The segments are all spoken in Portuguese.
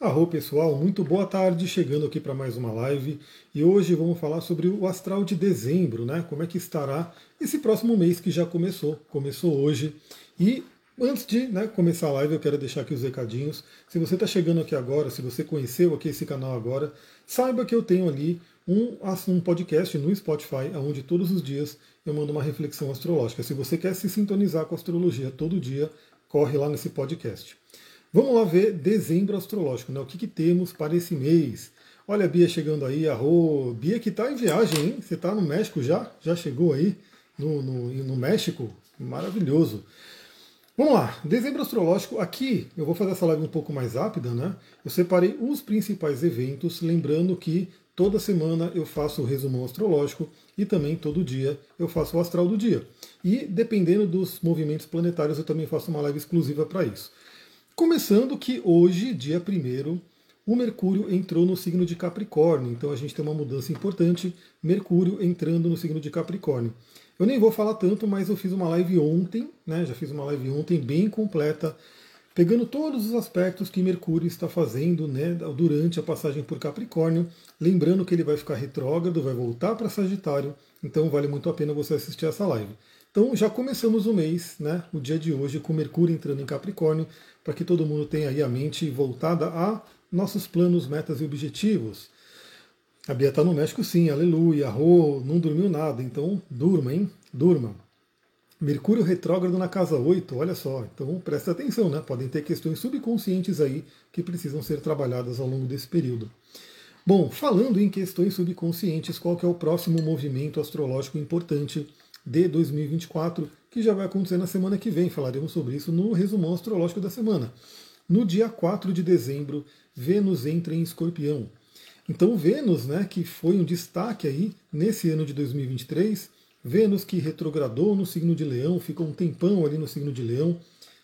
Arro pessoal, muito boa tarde, chegando aqui para mais uma live e hoje vamos falar sobre o astral de dezembro, né? Como é que estará esse próximo mês que já começou, começou hoje. E antes de né, começar a live, eu quero deixar aqui os recadinhos. Se você está chegando aqui agora, se você conheceu aqui esse canal agora, saiba que eu tenho ali um, um podcast no Spotify, onde todos os dias eu mando uma reflexão astrológica. Se você quer se sintonizar com a astrologia todo dia, corre lá nesse podcast. Vamos lá ver dezembro astrológico, né? O que, que temos para esse mês? Olha a Bia chegando aí, arro. Bia que está em viagem, hein? Você está no México já? Já chegou aí no, no, no México? Maravilhoso. Vamos lá, dezembro astrológico. Aqui eu vou fazer essa live um pouco mais rápida, né? Eu separei os principais eventos, lembrando que toda semana eu faço o resumão astrológico e também todo dia eu faço o astral do dia. E dependendo dos movimentos planetários, eu também faço uma live exclusiva para isso. Começando que hoje, dia 1 o Mercúrio entrou no signo de Capricórnio, então a gente tem uma mudança importante, Mercúrio entrando no signo de Capricórnio. Eu nem vou falar tanto, mas eu fiz uma live ontem, né? Já fiz uma live ontem bem completa, pegando todos os aspectos que Mercúrio está fazendo né, durante a passagem por Capricórnio. Lembrando que ele vai ficar retrógrado, vai voltar para Sagitário, então vale muito a pena você assistir essa live. Então já começamos o mês, né, o dia de hoje, com Mercúrio entrando em Capricórnio, para que todo mundo tenha aí a mente voltada a nossos planos, metas e objetivos. A Bia está no México sim, aleluia, Rô, não dormiu nada, então durma, hein? Durma. Mercúrio retrógrado na casa 8, olha só, então presta atenção, né? Podem ter questões subconscientes aí que precisam ser trabalhadas ao longo desse período. Bom, falando em questões subconscientes, qual que é o próximo movimento astrológico importante de 2024, que já vai acontecer na semana que vem. Falaremos sobre isso no resumão astrológico da semana. No dia 4 de dezembro, Vênus entra em Escorpião. Então, Vênus, né, que foi um destaque aí nesse ano de 2023, Vênus que retrogradou no signo de Leão, ficou um tempão ali no signo de Leão,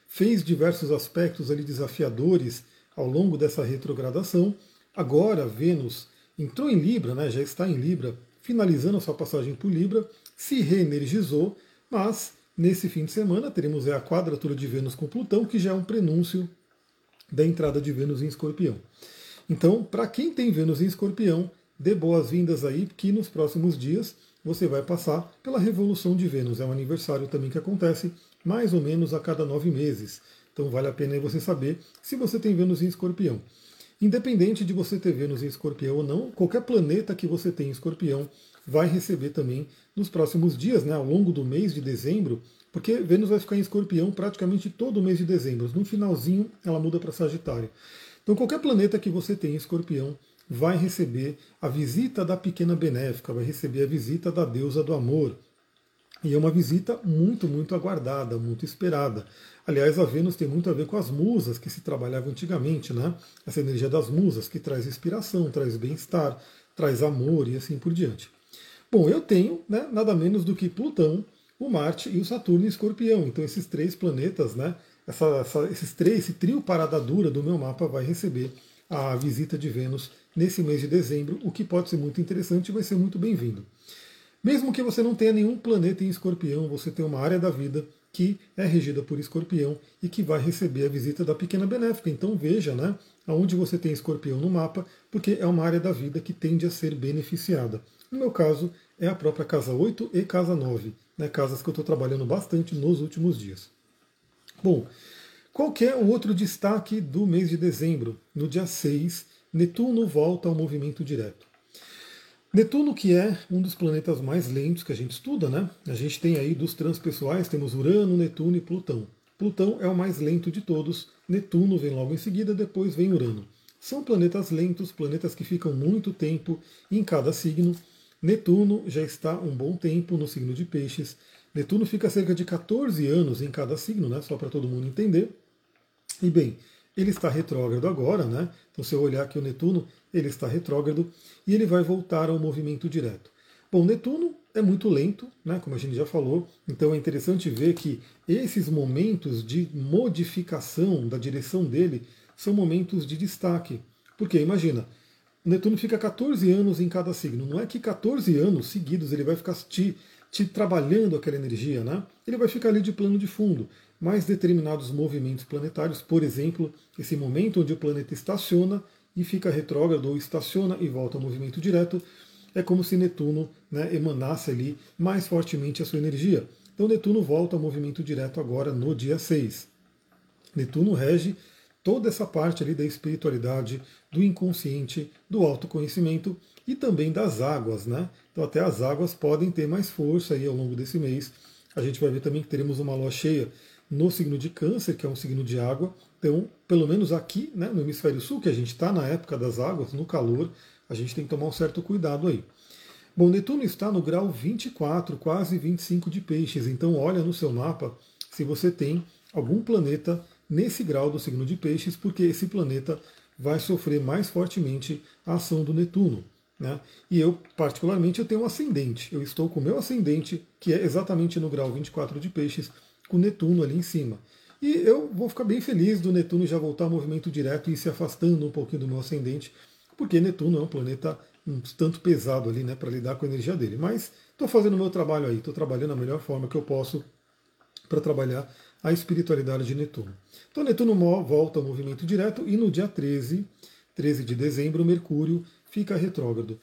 fez diversos aspectos ali desafiadores ao longo dessa retrogradação. Agora, Vênus entrou em Libra, né, já está em Libra, finalizando a sua passagem por Libra, se reenergizou, mas nesse fim de semana teremos a quadratura de Vênus com Plutão, que já é um prenúncio da entrada de Vênus em Escorpião. Então, para quem tem Vênus em Escorpião, dê boas-vindas aí, que nos próximos dias você vai passar pela revolução de Vênus. É um aniversário também que acontece mais ou menos a cada nove meses. Então vale a pena você saber se você tem Vênus em Escorpião. Independente de você ter Vênus em Escorpião ou não, qualquer planeta que você tem em Escorpião vai receber também nos próximos dias, né, ao longo do mês de dezembro, porque Vênus vai ficar em escorpião praticamente todo o mês de dezembro. No finalzinho, ela muda para Sagitário. Então, qualquer planeta que você tem em escorpião vai receber a visita da pequena benéfica, vai receber a visita da deusa do amor. E é uma visita muito, muito aguardada, muito esperada. Aliás, a Vênus tem muito a ver com as musas que se trabalhava antigamente, né? Essa energia das musas que traz inspiração, traz bem-estar, traz amor e assim por diante. Bom, eu tenho né, nada menos do que Plutão, o Marte e o Saturno em Escorpião. Então esses três planetas, né, essa, essa, esses três, esse trio parada dura do meu mapa vai receber a visita de Vênus nesse mês de dezembro, o que pode ser muito interessante e vai ser muito bem-vindo. Mesmo que você não tenha nenhum planeta em Escorpião, você tem uma área da vida que é regida por Escorpião e que vai receber a visita da pequena benéfica. Então veja, né, aonde você tem Escorpião no mapa, porque é uma área da vida que tende a ser beneficiada. No meu caso, é a própria casa 8 e casa 9, né, casas que eu estou trabalhando bastante nos últimos dias. Bom, qual é o outro destaque do mês de dezembro? No dia 6, Netuno volta ao movimento direto. Netuno, que é um dos planetas mais lentos que a gente estuda, né? A gente tem aí dos transpessoais, temos Urano, Netuno e Plutão. Plutão é o mais lento de todos, Netuno vem logo em seguida, depois vem Urano. São planetas lentos, planetas que ficam muito tempo em cada signo, Netuno já está um bom tempo no signo de Peixes. Netuno fica cerca de 14 anos em cada signo, né? Só para todo mundo entender. E bem, ele está retrógrado agora, né? Então, se eu olhar aqui o Netuno, ele está retrógrado e ele vai voltar ao movimento direto. Bom, Netuno é muito lento, né? Como a gente já falou. Então é interessante ver que esses momentos de modificação da direção dele são momentos de destaque. Porque imagina, Netuno fica 14 anos em cada signo. Não é que 14 anos seguidos ele vai ficar te, te trabalhando aquela energia, né? Ele vai ficar ali de plano de fundo. mais determinados movimentos planetários, por exemplo, esse momento onde o planeta estaciona e fica retrógrado, ou estaciona e volta ao movimento direto, é como se Netuno né, emanasse ali mais fortemente a sua energia. Então Netuno volta ao movimento direto agora no dia 6. Netuno rege toda essa parte ali da espiritualidade, do inconsciente, do autoconhecimento e também das águas, né? Então até as águas podem ter mais força aí ao longo desse mês. A gente vai ver também que teremos uma lua cheia no signo de câncer, que é um signo de água. Então, pelo menos aqui, né, no hemisfério sul, que a gente está na época das águas, no calor, a gente tem que tomar um certo cuidado aí. Bom, Netuno está no grau 24, quase 25 de peixes. Então olha no seu mapa se você tem algum planeta nesse grau do signo de peixes, porque esse planeta vai sofrer mais fortemente a ação do Netuno. Né? E eu, particularmente, eu tenho um ascendente. Eu estou com o meu ascendente, que é exatamente no grau 24 de peixes, com Netuno ali em cima. E eu vou ficar bem feliz do Netuno já voltar ao movimento direto e se afastando um pouquinho do meu ascendente, porque Netuno é um planeta um tanto pesado ali, né, para lidar com a energia dele. Mas estou fazendo o meu trabalho aí, estou trabalhando da melhor forma que eu posso para trabalhar a espiritualidade de Netuno. Então Netuno volta ao movimento direto e no dia 13, 13 de dezembro, Mercúrio fica retrógrado.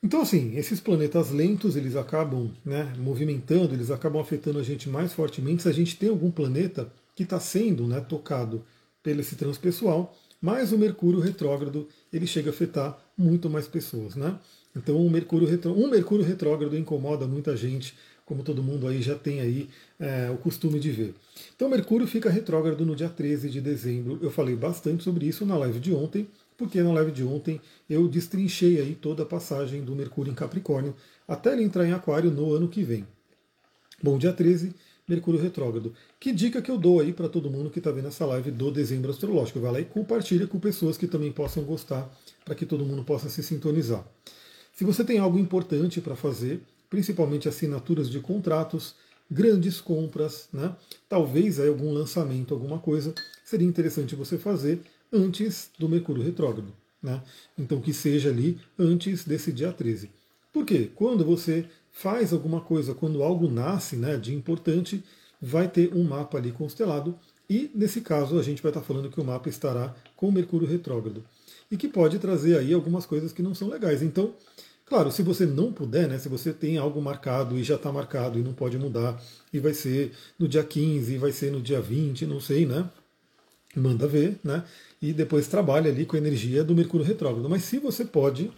Então, assim, esses planetas lentos, eles acabam né, movimentando, eles acabam afetando a gente mais fortemente se a gente tem algum planeta que está sendo né, tocado pelo esse transpessoal, mas o Mercúrio retrógrado, ele chega a afetar muito mais pessoas, né? Então, o Mercúrio retro... um Mercúrio retrógrado incomoda muita gente, como todo mundo aí já tem aí é, o costume de ver. Então, Mercúrio fica retrógrado no dia 13 de dezembro. Eu falei bastante sobre isso na live de ontem, porque na live de ontem eu destrinchei aí toda a passagem do Mercúrio em Capricórnio até ele entrar em Aquário no ano que vem. Bom, dia 13, Mercúrio retrógrado. Que dica que eu dou aí para todo mundo que está vendo essa live do dezembro astrológico? Vai lá e compartilha com pessoas que também possam gostar, para que todo mundo possa se sintonizar. Se você tem algo importante para fazer, principalmente assinaturas de contratos, grandes compras, né? talvez aí algum lançamento, alguma coisa, seria interessante você fazer antes do Mercúrio retrógrado. Né? Então que seja ali antes desse dia 13. Por quê? Quando você faz alguma coisa, quando algo nasce né, de importante, vai ter um mapa ali constelado. E nesse caso a gente vai estar falando que o mapa estará com Mercúrio retrógrado. E que pode trazer aí algumas coisas que não são legais. Então, claro, se você não puder, né, se você tem algo marcado e já está marcado e não pode mudar, e vai ser no dia 15, vai ser no dia 20, não sei, né? Manda ver, né? e depois trabalha ali com a energia do Mercúrio retrógrado. Mas se você pode,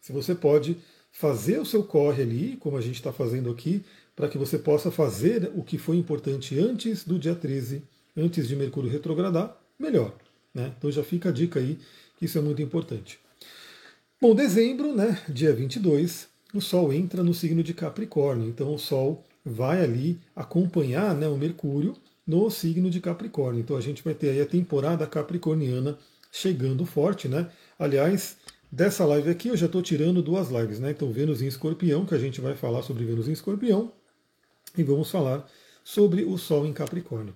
se você pode fazer o seu corre ali, como a gente está fazendo aqui, para que você possa fazer o que foi importante antes do dia 13, antes de Mercúrio retrogradar, melhor. Né? Então já fica a dica aí, que isso é muito importante. Bom, dezembro, né, dia 22, o Sol entra no signo de Capricórnio. Então o Sol vai ali acompanhar né, o Mercúrio no signo de Capricórnio. Então a gente vai ter aí a temporada capricorniana chegando forte, né? Aliás, dessa live aqui eu já estou tirando duas lives, né? Então Vênus em Escorpião, que a gente vai falar sobre Vênus em Escorpião, e vamos falar sobre o Sol em Capricórnio.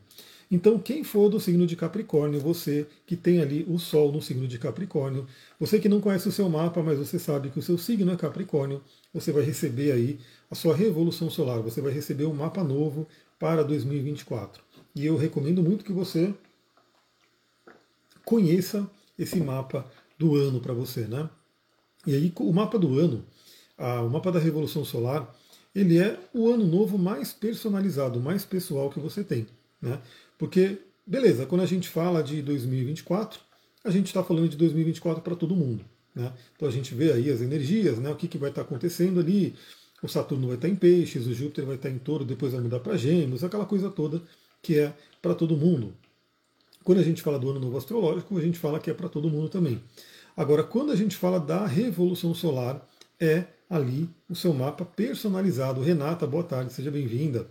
Então, quem for do signo de Capricórnio, você que tem ali o Sol no signo de Capricórnio, você que não conhece o seu mapa, mas você sabe que o seu signo é Capricórnio, você vai receber aí a sua revolução solar, você vai receber um mapa novo para 2024. E eu recomendo muito que você conheça esse mapa do ano para você, né? E aí o mapa do ano, a, o mapa da Revolução Solar, ele é o ano novo mais personalizado, mais pessoal que você tem, né? Porque, beleza, quando a gente fala de 2024, a gente está falando de 2024 para todo mundo, né? Então a gente vê aí as energias, né? O que, que vai estar tá acontecendo ali. O Saturno vai estar tá em peixes, o Júpiter vai estar tá em touro, depois vai mudar para gêmeos, aquela coisa toda que é para todo mundo. Quando a gente fala do ano novo astrológico, a gente fala que é para todo mundo também. Agora, quando a gente fala da revolução solar, é ali o seu mapa personalizado. Renata, boa tarde, seja bem-vinda.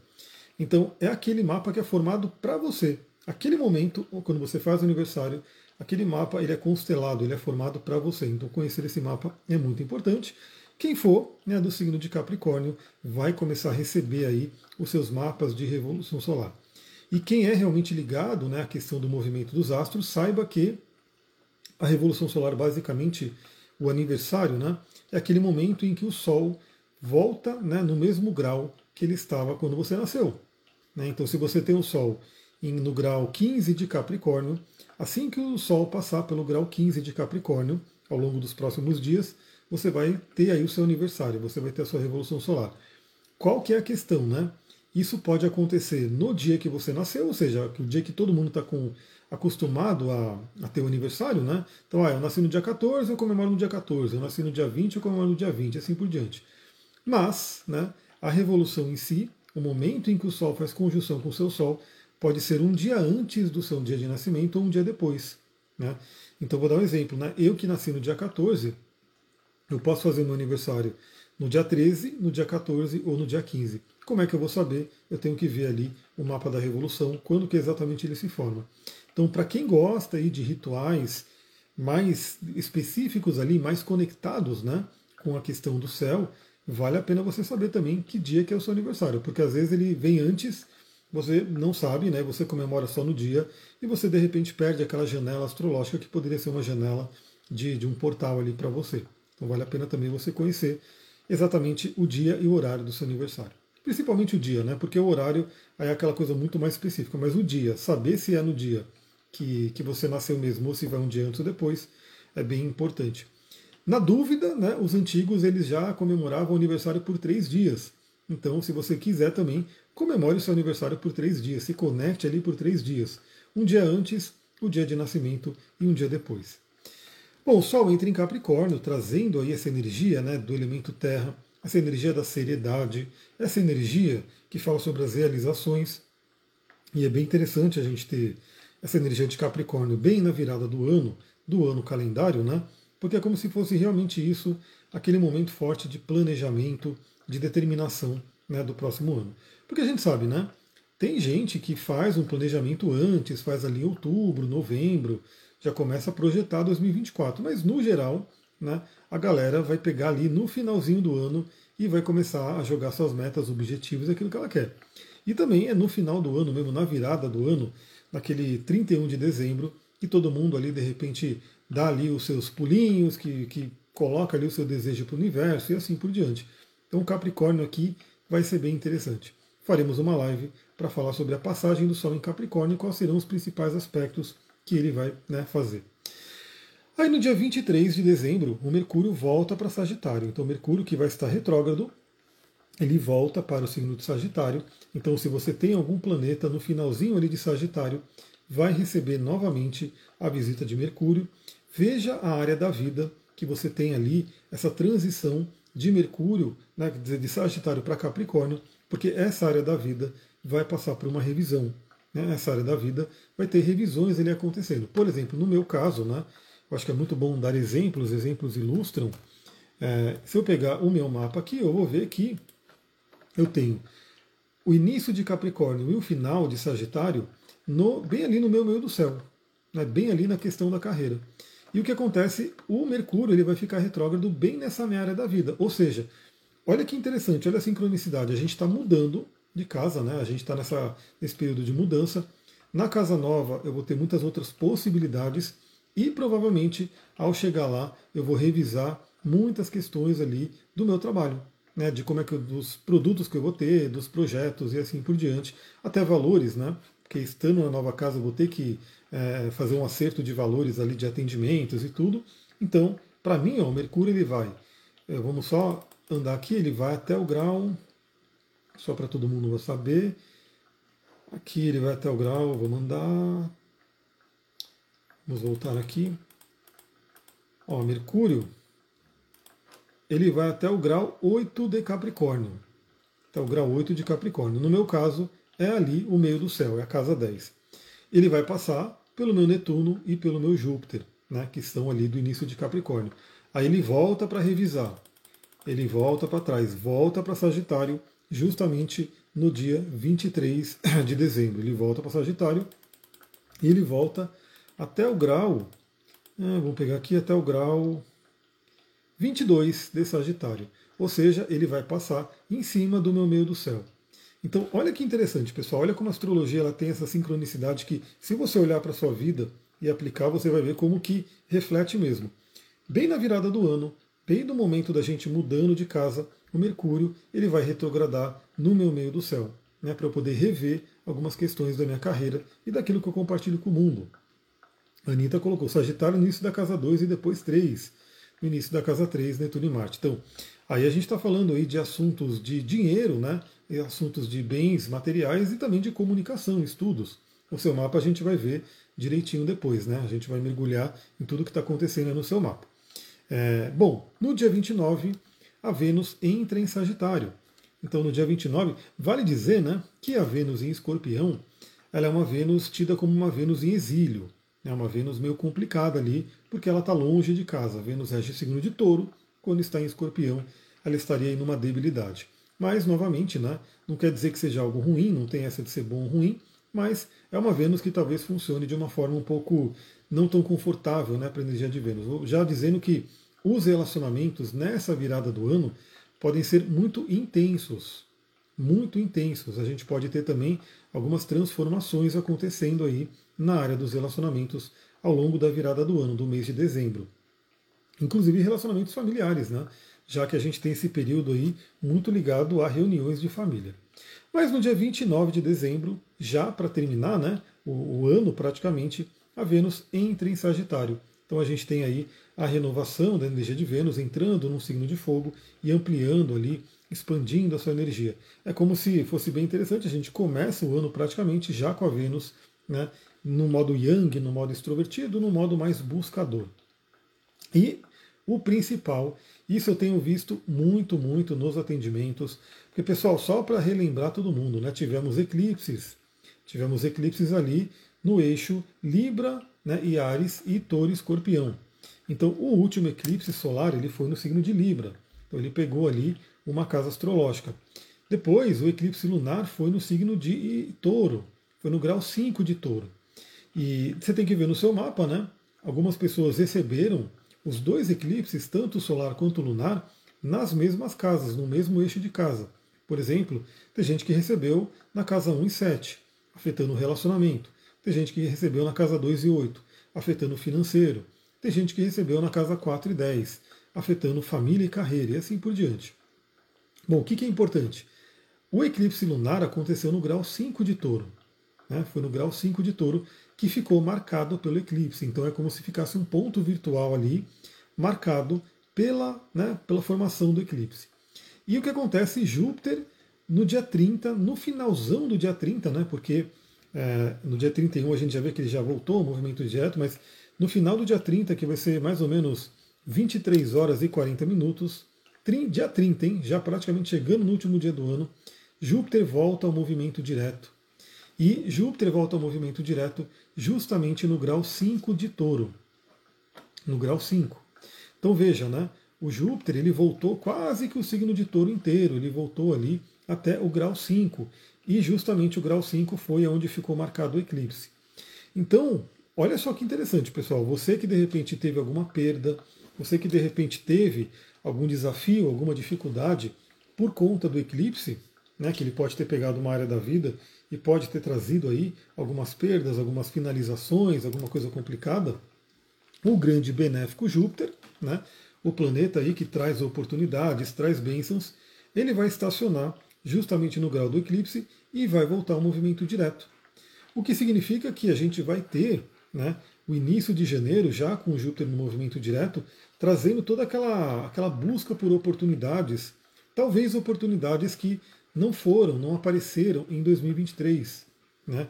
Então, é aquele mapa que é formado para você. Aquele momento, quando você faz o aniversário, aquele mapa ele é constelado, ele é formado para você. Então, conhecer esse mapa é muito importante. Quem for né, do signo de Capricórnio vai começar a receber aí os seus mapas de revolução solar. E quem é realmente ligado né, à questão do movimento dos astros, saiba que a Revolução Solar, basicamente, o aniversário, né, é aquele momento em que o Sol volta né, no mesmo grau que ele estava quando você nasceu. Né? Então, se você tem o Sol no grau 15 de Capricórnio. Assim que o Sol passar pelo grau 15 de Capricórnio, ao longo dos próximos dias, você vai ter aí o seu aniversário, você vai ter a sua revolução solar. Qual que é a questão, né? Isso pode acontecer no dia que você nasceu, ou seja, o dia que todo mundo está acostumado a, a, ter o aniversário, né? Então, ah, eu nasci no dia 14, eu comemoro no dia 14, eu nasci no dia 20, eu comemoro no dia 20, assim por diante. Mas, né, a revolução em si, o momento em que o Sol faz conjunção com o seu Sol, pode ser um dia antes do seu dia de nascimento ou um dia depois. Né? Então, vou dar um exemplo. Né? Eu que nasci no dia 14, eu posso fazer meu aniversário no dia 13, no dia 14 ou no dia 15. Como é que eu vou saber? Eu tenho que ver ali o mapa da revolução, quando que exatamente ele se forma. Então, para quem gosta aí de rituais mais específicos ali, mais conectados né, com a questão do céu, vale a pena você saber também que dia que é o seu aniversário, porque às vezes ele vem antes, você não sabe, né? Você comemora só no dia e você de repente perde aquela janela astrológica que poderia ser uma janela de, de um portal ali para você. Então vale a pena também você conhecer exatamente o dia e o horário do seu aniversário. Principalmente o dia, né? Porque o horário é aquela coisa muito mais específica, mas o dia, saber se é no dia que, que você nasceu mesmo ou se vai um dia antes ou depois, é bem importante. Na dúvida, né, os antigos eles já comemoravam o aniversário por três dias. Então, se você quiser também, comemore o seu aniversário por três dias, se conecte ali por três dias. Um dia antes, o dia de nascimento e um dia depois. Bom, o Sol entra em Capricórnio, trazendo aí essa energia né, do elemento terra, essa energia da seriedade, essa energia que fala sobre as realizações. E é bem interessante a gente ter essa energia de Capricórnio bem na virada do ano, do ano calendário, né? Porque é como se fosse realmente isso, aquele momento forte de planejamento, de determinação né, do próximo ano. Porque a gente sabe, né? Tem gente que faz um planejamento antes, faz ali outubro, novembro, já começa a projetar 2024. Mas no geral, né, a galera vai pegar ali no finalzinho do ano e vai começar a jogar suas metas, objetivos, aquilo que ela quer. E também é no final do ano, mesmo na virada do ano, naquele 31 de dezembro, que todo mundo ali de repente dá ali os seus pulinhos, que, que coloca ali o seu desejo para o universo e assim por diante. Então Capricórnio aqui vai ser bem interessante. Faremos uma live para falar sobre a passagem do Sol em Capricórnio e quais serão os principais aspectos que ele vai né, fazer. Aí no dia 23 de dezembro, o Mercúrio volta para Sagitário. Então, Mercúrio, que vai estar retrógrado, ele volta para o signo de Sagitário. Então, se você tem algum planeta no finalzinho ali de Sagitário, vai receber novamente a visita de Mercúrio. Veja a área da vida que você tem ali, essa transição de Mercúrio, né, de Sagitário para Capricórnio, porque essa área da vida vai passar por uma revisão né, essa área da vida, vai ter revisões ali acontecendo. Por exemplo, no meu caso, né, eu acho que é muito bom dar exemplos, exemplos ilustram. É, se eu pegar o meu mapa aqui, eu vou ver que eu tenho o início de Capricórnio e o final de Sagitário no, bem ali no meu meio do céu, né, bem ali na questão da carreira. E o que acontece? O Mercúrio ele vai ficar retrógrado bem nessa minha área da vida. Ou seja, olha que interessante, olha a sincronicidade. A gente está mudando de casa, né? A gente está nesse período de mudança. Na casa nova eu vou ter muitas outras possibilidades e provavelmente ao chegar lá eu vou revisar muitas questões ali do meu trabalho, né? De como é que eu, dos produtos que eu vou ter, dos projetos e assim por diante, até valores, né? Porque estando na nova casa eu vou ter que é, fazer um acerto de valores ali de atendimentos e tudo. Então, para mim, ó, o Mercúrio ele vai, é, vamos só andar aqui, ele vai até o grau só para todo mundo saber. Aqui ele vai até o grau, vou mandar. Vamos voltar aqui. Ó, Mercúrio, ele vai até o grau 8 de Capricórnio. Até o grau 8 de Capricórnio. No meu caso, é ali o meio do céu, é a casa 10. Ele vai passar pelo meu Netuno e pelo meu Júpiter, né, que estão ali do início de Capricórnio. Aí ele volta para revisar. Ele volta para trás, volta para Sagitário justamente no dia 23 de dezembro. Ele volta para Sagitário e ele volta até o grau, é, vamos pegar aqui até o grau 22 de Sagitário. Ou seja, ele vai passar em cima do meu meio do céu. Então, olha que interessante, pessoal. Olha como a astrologia ela tem essa sincronicidade que, se você olhar para a sua vida e aplicar, você vai ver como que reflete mesmo. Bem na virada do ano, bem no momento da gente mudando de casa, o Mercúrio ele vai retrogradar no meu meio do céu. né, para eu poder rever algumas questões da minha carreira e daquilo que eu compartilho com o mundo. A Anitta colocou Sagitário no início da casa 2 e depois 3, início da casa 3, Netuno e Marte. Então, aí a gente está falando aí de assuntos de dinheiro, né, assuntos de bens materiais e também de comunicação, estudos. O seu mapa a gente vai ver direitinho depois, né? A gente vai mergulhar em tudo que está acontecendo no seu mapa. É, bom, no dia 29, a Vênus entra em Sagitário. Então, no dia 29, vale dizer né, que a Vênus em Escorpião ela é uma Vênus tida como uma Vênus em exílio. É uma Vênus meio complicada ali, porque ela está longe de casa. A Vênus rege o signo de touro, quando está em escorpião, ela estaria em uma debilidade. Mas, novamente, né, não quer dizer que seja algo ruim, não tem essa de ser bom ou ruim, mas é uma Vênus que talvez funcione de uma forma um pouco não tão confortável né, para a energia de Vênus. Já dizendo que os relacionamentos nessa virada do ano podem ser muito intensos, muito intensos. A gente pode ter também algumas transformações acontecendo aí na área dos relacionamentos ao longo da virada do ano, do mês de dezembro. Inclusive relacionamentos familiares, né? Já que a gente tem esse período aí muito ligado a reuniões de família. Mas no dia 29 de dezembro, já para terminar né, o, o, ano praticamente, a Vênus entra em Sagitário. Então a gente tem aí a renovação da energia de Vênus entrando num signo de fogo e ampliando ali, expandindo a sua energia. É como se fosse bem interessante, a gente começa o ano praticamente já com a Vênus né, no modo yang, no modo extrovertido, no modo mais buscador. E o principal, isso eu tenho visto muito, muito nos atendimentos, porque pessoal, só para relembrar todo mundo, né, tivemos eclipses, tivemos eclipses ali no eixo Libra né, e Ares e Touro Escorpião. Então o último eclipse solar ele foi no signo de Libra, então ele pegou ali uma casa astrológica. Depois o eclipse lunar foi no signo de Touro, foi no grau 5 de Touro. E você tem que ver no seu mapa, né? Algumas pessoas receberam os dois eclipses, tanto solar quanto lunar, nas mesmas casas, no mesmo eixo de casa. Por exemplo, tem gente que recebeu na casa 1 e 7, afetando o relacionamento. Tem gente que recebeu na casa 2 e 8, afetando o financeiro. Tem gente que recebeu na casa 4 e 10, afetando família e carreira, e assim por diante. Bom, o que é importante? O eclipse lunar aconteceu no grau 5 de touro. Né? Foi no grau 5 de touro que ficou marcado pelo eclipse. Então é como se ficasse um ponto virtual ali, marcado pela, né, pela formação do eclipse. E o que acontece? Júpiter, no dia 30, no finalzão do dia 30, né, porque é, no dia 31 a gente já vê que ele já voltou ao movimento direto, mas no final do dia 30, que vai ser mais ou menos 23 horas e 40 minutos, dia 30, hein, já praticamente chegando no último dia do ano, Júpiter volta ao movimento direto. E Júpiter volta ao movimento direto justamente no grau 5 de touro. No grau 5. Então veja, né? O Júpiter ele voltou quase que o signo de touro inteiro, ele voltou ali até o grau 5. E justamente o grau 5 foi onde ficou marcado o eclipse. Então, olha só que interessante, pessoal. Você que de repente teve alguma perda, você que de repente teve algum desafio, alguma dificuldade por conta do eclipse, né, que ele pode ter pegado uma área da vida e pode ter trazido aí algumas perdas, algumas finalizações, alguma coisa complicada. O grande benéfico Júpiter, né, o planeta aí que traz oportunidades, traz bênçãos, ele vai estacionar justamente no grau do eclipse e vai voltar ao movimento direto. O que significa que a gente vai ter né, o início de janeiro já com Júpiter no movimento direto, trazendo toda aquela, aquela busca por oportunidades, talvez oportunidades que não foram, não apareceram em 2023. Né?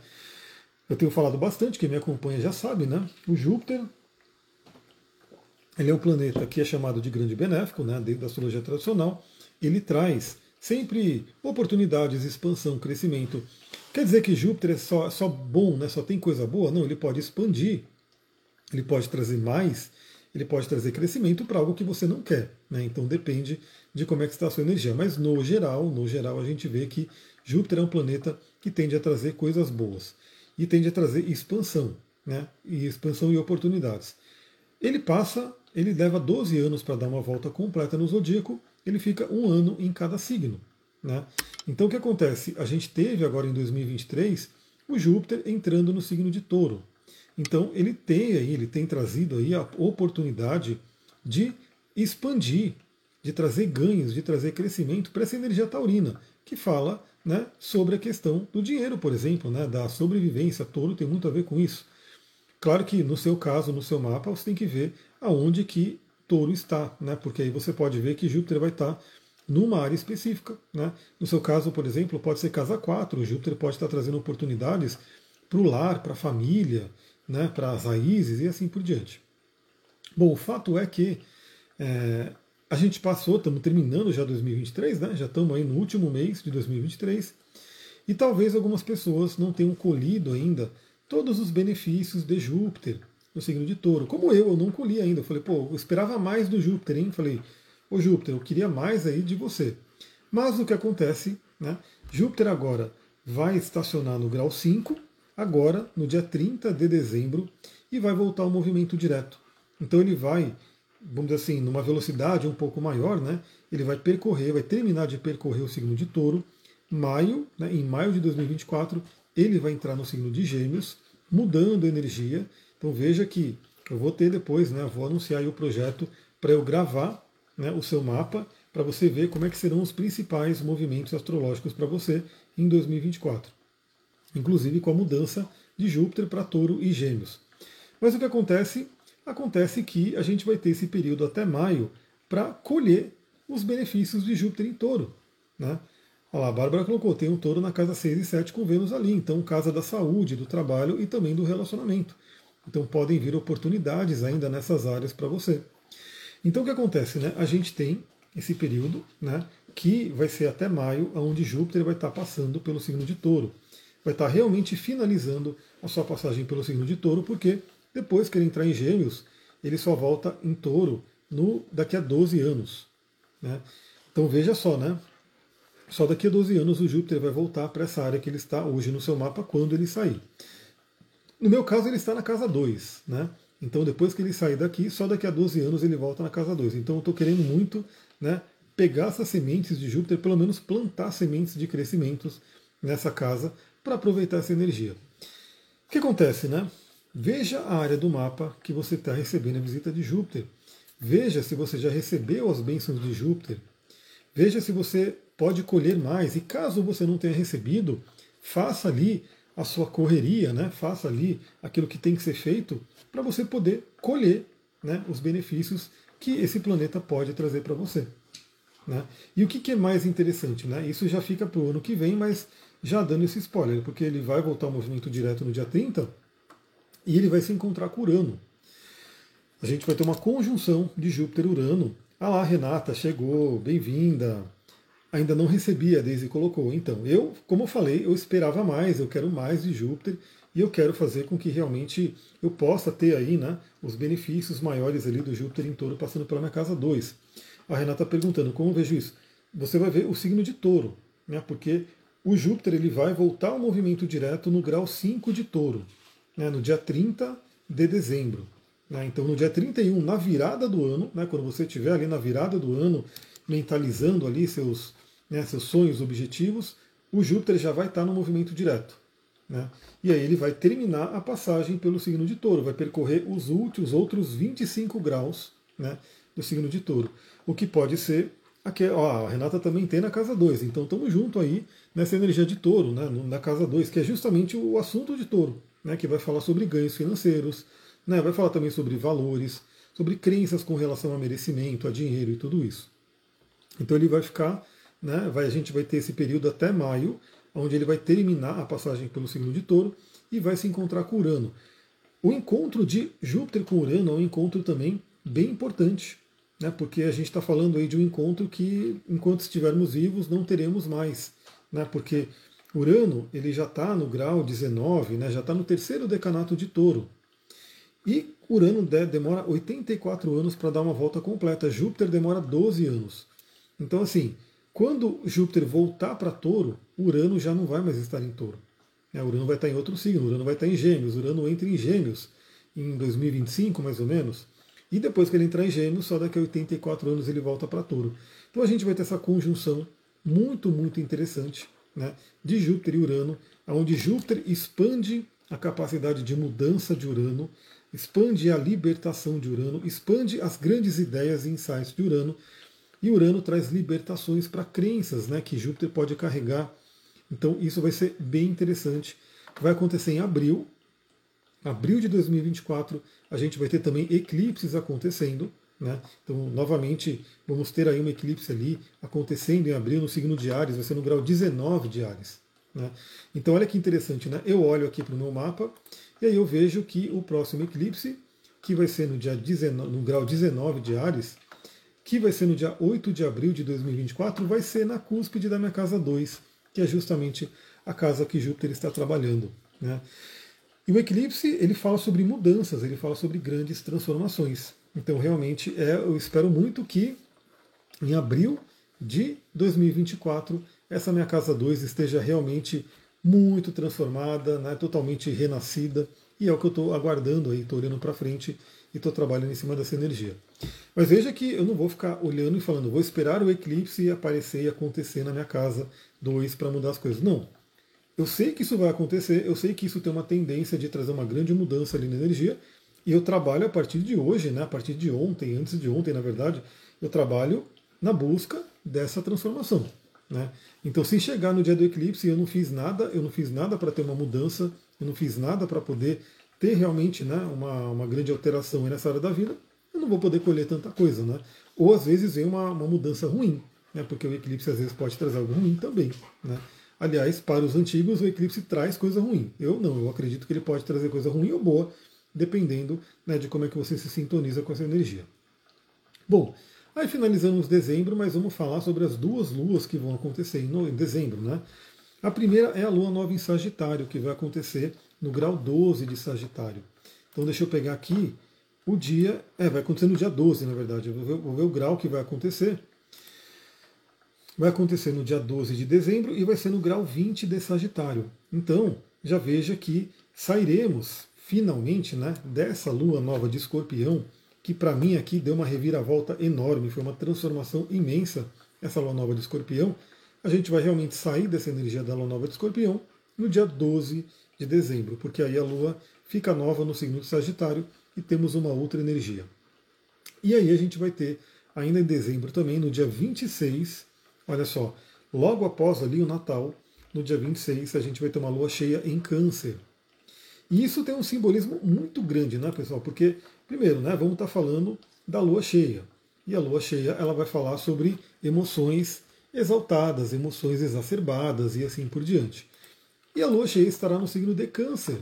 Eu tenho falado bastante, quem me acompanha já sabe, né? O Júpiter ele é um planeta que é chamado de grande benéfico, né, dentro da astrologia tradicional. Ele traz sempre oportunidades, expansão, crescimento. Quer dizer que Júpiter é só, só bom, né, só tem coisa boa? Não, ele pode expandir, ele pode trazer mais, ele pode trazer crescimento para algo que você não quer. Né? Então depende de como é que está a sua energia. Mas no geral, no geral, a gente vê que Júpiter é um planeta que tende a trazer coisas boas e tende a trazer expansão, né? E expansão e oportunidades. Ele passa, ele leva 12 anos para dar uma volta completa no zodíaco, ele fica um ano em cada signo. Né? Então o que acontece? A gente teve agora em 2023 o Júpiter entrando no signo de touro. Então ele tem aí, ele tem trazido aí a oportunidade de expandir de trazer ganhos, de trazer crescimento para essa energia taurina, que fala né, sobre a questão do dinheiro, por exemplo, né, da sobrevivência. Touro tem muito a ver com isso. Claro que no seu caso, no seu mapa, você tem que ver aonde que touro está, né, porque aí você pode ver que Júpiter vai estar numa área específica. Né? No seu caso, por exemplo, pode ser casa 4, Júpiter pode estar trazendo oportunidades para o lar, para a família, né, para as raízes e assim por diante. Bom, o fato é que é, a gente passou, estamos terminando já 2023, né? já estamos aí no último mês de 2023, e talvez algumas pessoas não tenham colhido ainda todos os benefícios de Júpiter no signo de touro. Como eu, eu não colhi ainda. Eu falei, pô, eu esperava mais do Júpiter, hein? falei, ô Júpiter, eu queria mais aí de você. Mas o que acontece, né? Júpiter agora vai estacionar no grau 5, agora no dia 30 de dezembro, e vai voltar ao movimento direto. Então ele vai, vamos dizer assim, numa velocidade um pouco maior, né? Ele vai percorrer, vai terminar de percorrer o signo de touro. Maio, né, em maio de 2024, ele vai entrar no signo de gêmeos, mudando a energia. Então veja que eu vou ter depois, né? Vou anunciar o projeto para eu gravar né, o seu mapa para você ver como é que serão os principais movimentos astrológicos para você em 2024. Inclusive com a mudança de Júpiter para Touro e Gêmeos. Mas o que acontece Acontece que a gente vai ter esse período até maio para colher os benefícios de Júpiter em touro. Né? Olha lá, a Bárbara colocou, tem um touro na casa 6 e 7 com Vênus ali, então casa da saúde, do trabalho e também do relacionamento. Então podem vir oportunidades ainda nessas áreas para você. Então o que acontece? Né? A gente tem esse período né, que vai ser até maio, onde Júpiter vai estar passando pelo signo de touro. Vai estar realmente finalizando a sua passagem pelo signo de touro, porque depois que ele entrar em Gêmeos, ele só volta em Touro no daqui a 12 anos. Né? Então veja só, né? Só daqui a 12 anos o Júpiter vai voltar para essa área que ele está hoje no seu mapa quando ele sair. No meu caso, ele está na casa 2. Né? Então, depois que ele sair daqui, só daqui a 12 anos ele volta na casa 2. Então, eu estou querendo muito né, pegar essas sementes de Júpiter, pelo menos plantar sementes de crescimentos nessa casa para aproveitar essa energia. O que acontece, né? Veja a área do mapa que você está recebendo a visita de Júpiter. Veja se você já recebeu as bênçãos de Júpiter. Veja se você pode colher mais. E caso você não tenha recebido, faça ali a sua correria, né? faça ali aquilo que tem que ser feito para você poder colher né, os benefícios que esse planeta pode trazer para você. Né? E o que, que, é mais interessante? Né? Isso já fica para o ano que vem, mas já dando esse spoiler, porque ele vai voltar ao movimento direto no dia 30 e ele vai se encontrar com Urano. A gente vai ter uma conjunção de Júpiter e Urano. Ah lá, Renata, chegou, bem-vinda. Ainda não recebi, a Daisy colocou. Então, eu, como eu falei, eu esperava mais, eu quero mais de Júpiter e eu quero fazer com que realmente eu possa ter aí né, os benefícios maiores ali do Júpiter em touro passando pela minha casa 2. A Renata perguntando, como eu vejo isso? Você vai ver o signo de touro, né, porque o Júpiter ele vai voltar ao movimento direto no grau 5 de touro né, no dia 30 de dezembro. Né? Então, no dia 31, na virada do ano, né, quando você estiver ali na virada do ano, mentalizando ali seus, né, seus sonhos, objetivos, o Júpiter já vai estar no movimento direto. Né? E aí ele vai terminar a passagem pelo signo de touro, vai percorrer os últimos outros 25 graus né, do signo de touro. O que pode ser. Aqui, ó, a Renata também tem na casa 2, então estamos junto aí nessa energia de touro, né, na casa 2, que é justamente o assunto de touro né, que vai falar sobre ganhos financeiros, né, vai falar também sobre valores, sobre crenças com relação a merecimento, a dinheiro e tudo isso. Então ele vai ficar, né, vai, a gente vai ter esse período até maio, onde ele vai terminar a passagem pelo signo de touro e vai se encontrar com Urano. O encontro de Júpiter com Urano é um encontro também bem importante, né, porque a gente está falando aí de um encontro que, enquanto estivermos vivos, não teremos mais. Né, porque Urano ele já está no grau 19, né, já está no terceiro decanato de touro. E Urano demora 84 anos para dar uma volta completa. Júpiter demora 12 anos. Então, assim, quando Júpiter voltar para touro, Urano já não vai mais estar em touro. É, Urano vai estar em outro signo, Urano vai estar em gêmeos. Urano entra em gêmeos em 2025, mais ou menos. E depois que ele entrar em gêmeos, só daqui a 84 anos ele volta para touro. Então a gente vai ter essa conjunção muito, muito interessante né, de Júpiter e Urano, onde Júpiter expande a capacidade de mudança de Urano, expande a libertação de Urano, expande as grandes ideias e insights de Urano, e Urano traz libertações para crenças né, que Júpiter pode carregar Então isso vai ser bem interessante. Vai acontecer em abril. Abril de 2024 a gente vai ter também eclipses acontecendo. Né? Então, novamente, vamos ter aí um eclipse ali acontecendo em abril no signo de Ares, vai ser no grau 19 de Ares. Né? Então, olha que interessante, né? eu olho aqui para o meu mapa e aí eu vejo que o próximo eclipse, que vai ser no, dia 19, no grau 19 de Ares, que vai ser no dia 8 de abril de 2024, vai ser na cúspide da minha casa 2, que é justamente a casa que Júpiter está trabalhando. Né? E o eclipse ele fala sobre mudanças, ele fala sobre grandes transformações. Então, realmente, é, eu espero muito que em abril de 2024 essa minha casa 2 esteja realmente muito transformada, né, totalmente renascida, e é o que eu estou aguardando aí, estou olhando para frente e estou trabalhando em cima dessa energia. Mas veja que eu não vou ficar olhando e falando, vou esperar o eclipse aparecer e acontecer na minha casa 2 para mudar as coisas. Não. Eu sei que isso vai acontecer, eu sei que isso tem uma tendência de trazer uma grande mudança ali na energia, e eu trabalho a partir de hoje, né, a partir de ontem, antes de ontem, na verdade, eu trabalho na busca dessa transformação. Né? Então, se chegar no dia do eclipse e eu não fiz nada, eu não fiz nada para ter uma mudança, eu não fiz nada para poder ter realmente né, uma, uma grande alteração nessa área da vida, eu não vou poder colher tanta coisa. Né? Ou às vezes vem uma, uma mudança ruim, né, porque o eclipse às vezes pode trazer algo ruim também. Né? Aliás, para os antigos, o eclipse traz coisa ruim. Eu não, eu acredito que ele pode trazer coisa ruim ou boa, dependendo né, de como é que você se sintoniza com essa energia. Bom, aí finalizamos dezembro, mas vamos falar sobre as duas luas que vão acontecer em dezembro. Né? A primeira é a lua nova em Sagitário, que vai acontecer no grau 12 de Sagitário. Então deixa eu pegar aqui o dia, é, vai acontecer no dia 12, na verdade, eu vou ver, vou ver o grau que vai acontecer. Vai acontecer no dia 12 de dezembro e vai ser no grau 20 de Sagitário. Então, já veja que sairemos finalmente né, dessa lua nova de escorpião, que para mim aqui deu uma reviravolta enorme, foi uma transformação imensa essa lua nova de escorpião. A gente vai realmente sair dessa energia da lua nova de escorpião no dia 12 de dezembro, porque aí a lua fica nova no signo de Sagitário e temos uma outra energia. E aí a gente vai ter, ainda em dezembro também, no dia 26, olha só, logo após ali o Natal, no dia 26, a gente vai ter uma lua cheia em Câncer. E isso tem um simbolismo muito grande, né, pessoal? Porque, primeiro, né, vamos estar falando da lua cheia. E a lua cheia ela vai falar sobre emoções exaltadas, emoções exacerbadas e assim por diante. E a lua cheia estará no signo de Câncer.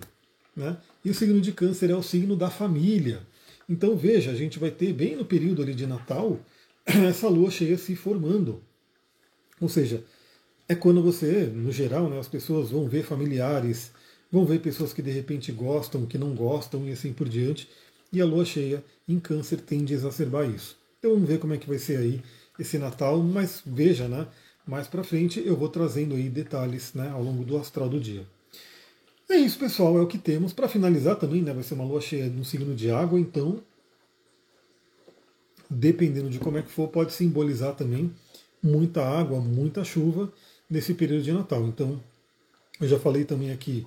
Né? E o signo de Câncer é o signo da família. Então veja, a gente vai ter bem no período ali de Natal essa lua cheia se formando. Ou seja, é quando você, no geral, né, as pessoas vão ver familiares Vão ver pessoas que de repente gostam, que não gostam e assim por diante. E a lua cheia em câncer tende a exacerbar isso. Então vamos ver como é que vai ser aí esse Natal, mas veja, né? Mais para frente eu vou trazendo aí detalhes né, ao longo do astral do dia. É isso, pessoal, é o que temos. Para finalizar também, né, vai ser uma lua cheia no signo de água, então, dependendo de como é que for, pode simbolizar também muita água, muita chuva nesse período de Natal. Então, eu já falei também aqui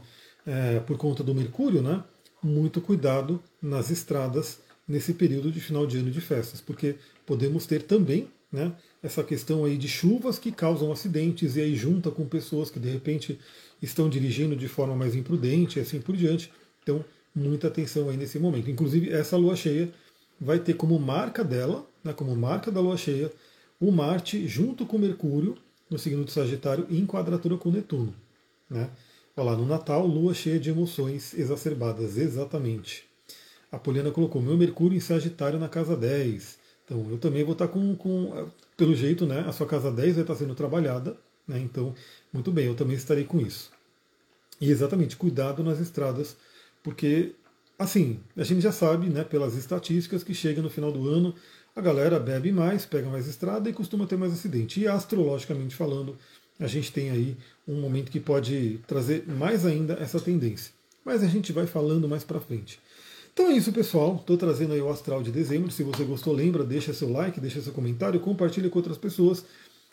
é, por conta do Mercúrio, né? Muito cuidado nas estradas nesse período de final de ano de festas, porque podemos ter também né, essa questão aí de chuvas que causam acidentes e aí junta com pessoas que de repente estão dirigindo de forma mais imprudente e assim por diante. Então, muita atenção aí nesse momento. Inclusive, essa lua cheia vai ter como marca dela, né, como marca da lua cheia, o Marte junto com Mercúrio no signo de Sagitário em quadratura com Netuno. Né? Lá, no Natal, lua cheia de emoções exacerbadas, exatamente. A Poliana colocou meu Mercúrio em Sagitário na casa 10. Então eu também vou estar com, com pelo jeito, né? A sua casa 10 vai estar sendo trabalhada, né? Então, muito bem, eu também estarei com isso. E exatamente, cuidado nas estradas, porque assim, a gente já sabe, né, pelas estatísticas que chega no final do ano, a galera bebe mais, pega mais estrada e costuma ter mais acidente. E astrologicamente falando, a gente tem aí um momento que pode trazer mais ainda essa tendência. Mas a gente vai falando mais para frente. Então é isso, pessoal. Estou trazendo aí o astral de dezembro. Se você gostou, lembra, deixa seu like, deixa seu comentário, compartilha com outras pessoas.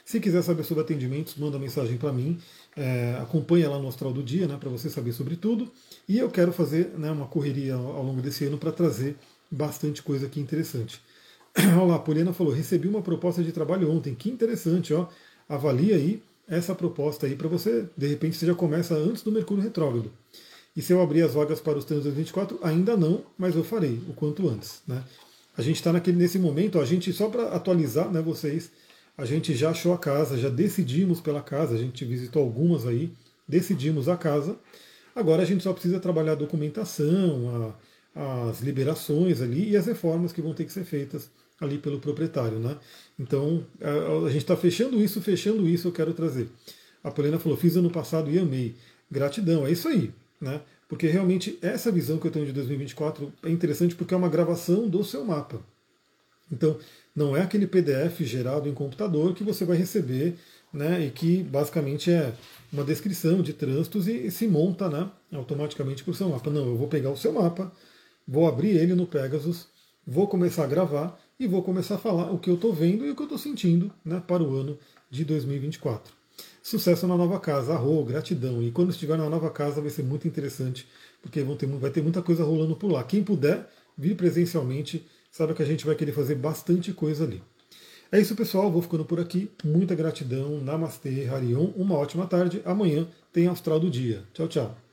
Se quiser saber sobre atendimentos, manda mensagem para mim. É, acompanha lá no Astral do Dia, né, para você saber sobre tudo. E eu quero fazer né, uma correria ao longo desse ano para trazer bastante coisa aqui interessante. Olha lá, a Poliana falou: recebi uma proposta de trabalho ontem. Que interessante, ó. Avalie aí essa proposta aí para você, de repente você já começa antes do Mercúrio retrógrado. E se eu abrir as vagas para os treinos 2024, ainda não, mas eu farei o quanto antes. Né? A gente está nesse momento, a gente, só para atualizar né, vocês, a gente já achou a casa, já decidimos pela casa, a gente visitou algumas aí, decidimos a casa. Agora a gente só precisa trabalhar a documentação, as liberações ali e as reformas que vão ter que ser feitas ali pelo proprietário. Né? Então a, a gente está fechando isso, fechando isso, eu quero trazer. A Polena falou, fiz ano passado e amei. Gratidão, é isso aí. Né? Porque realmente essa visão que eu tenho de 2024 é interessante porque é uma gravação do seu mapa. Então, não é aquele PDF gerado em computador que você vai receber né, e que basicamente é uma descrição de trânsitos e, e se monta né, automaticamente para o seu mapa. Não, eu vou pegar o seu mapa, vou abrir ele no Pegasus, vou começar a gravar e vou começar a falar o que eu estou vendo e o que eu estou sentindo né, para o ano de 2024. Sucesso na nova casa, arro, gratidão. E quando estiver na nova casa vai ser muito interessante, porque vão ter, vai ter muita coisa rolando por lá. Quem puder vir presencialmente, sabe que a gente vai querer fazer bastante coisa ali. É isso, pessoal. Vou ficando por aqui. Muita gratidão. Namastê, Harion. Uma ótima tarde. Amanhã tem Astral do Dia. Tchau, tchau.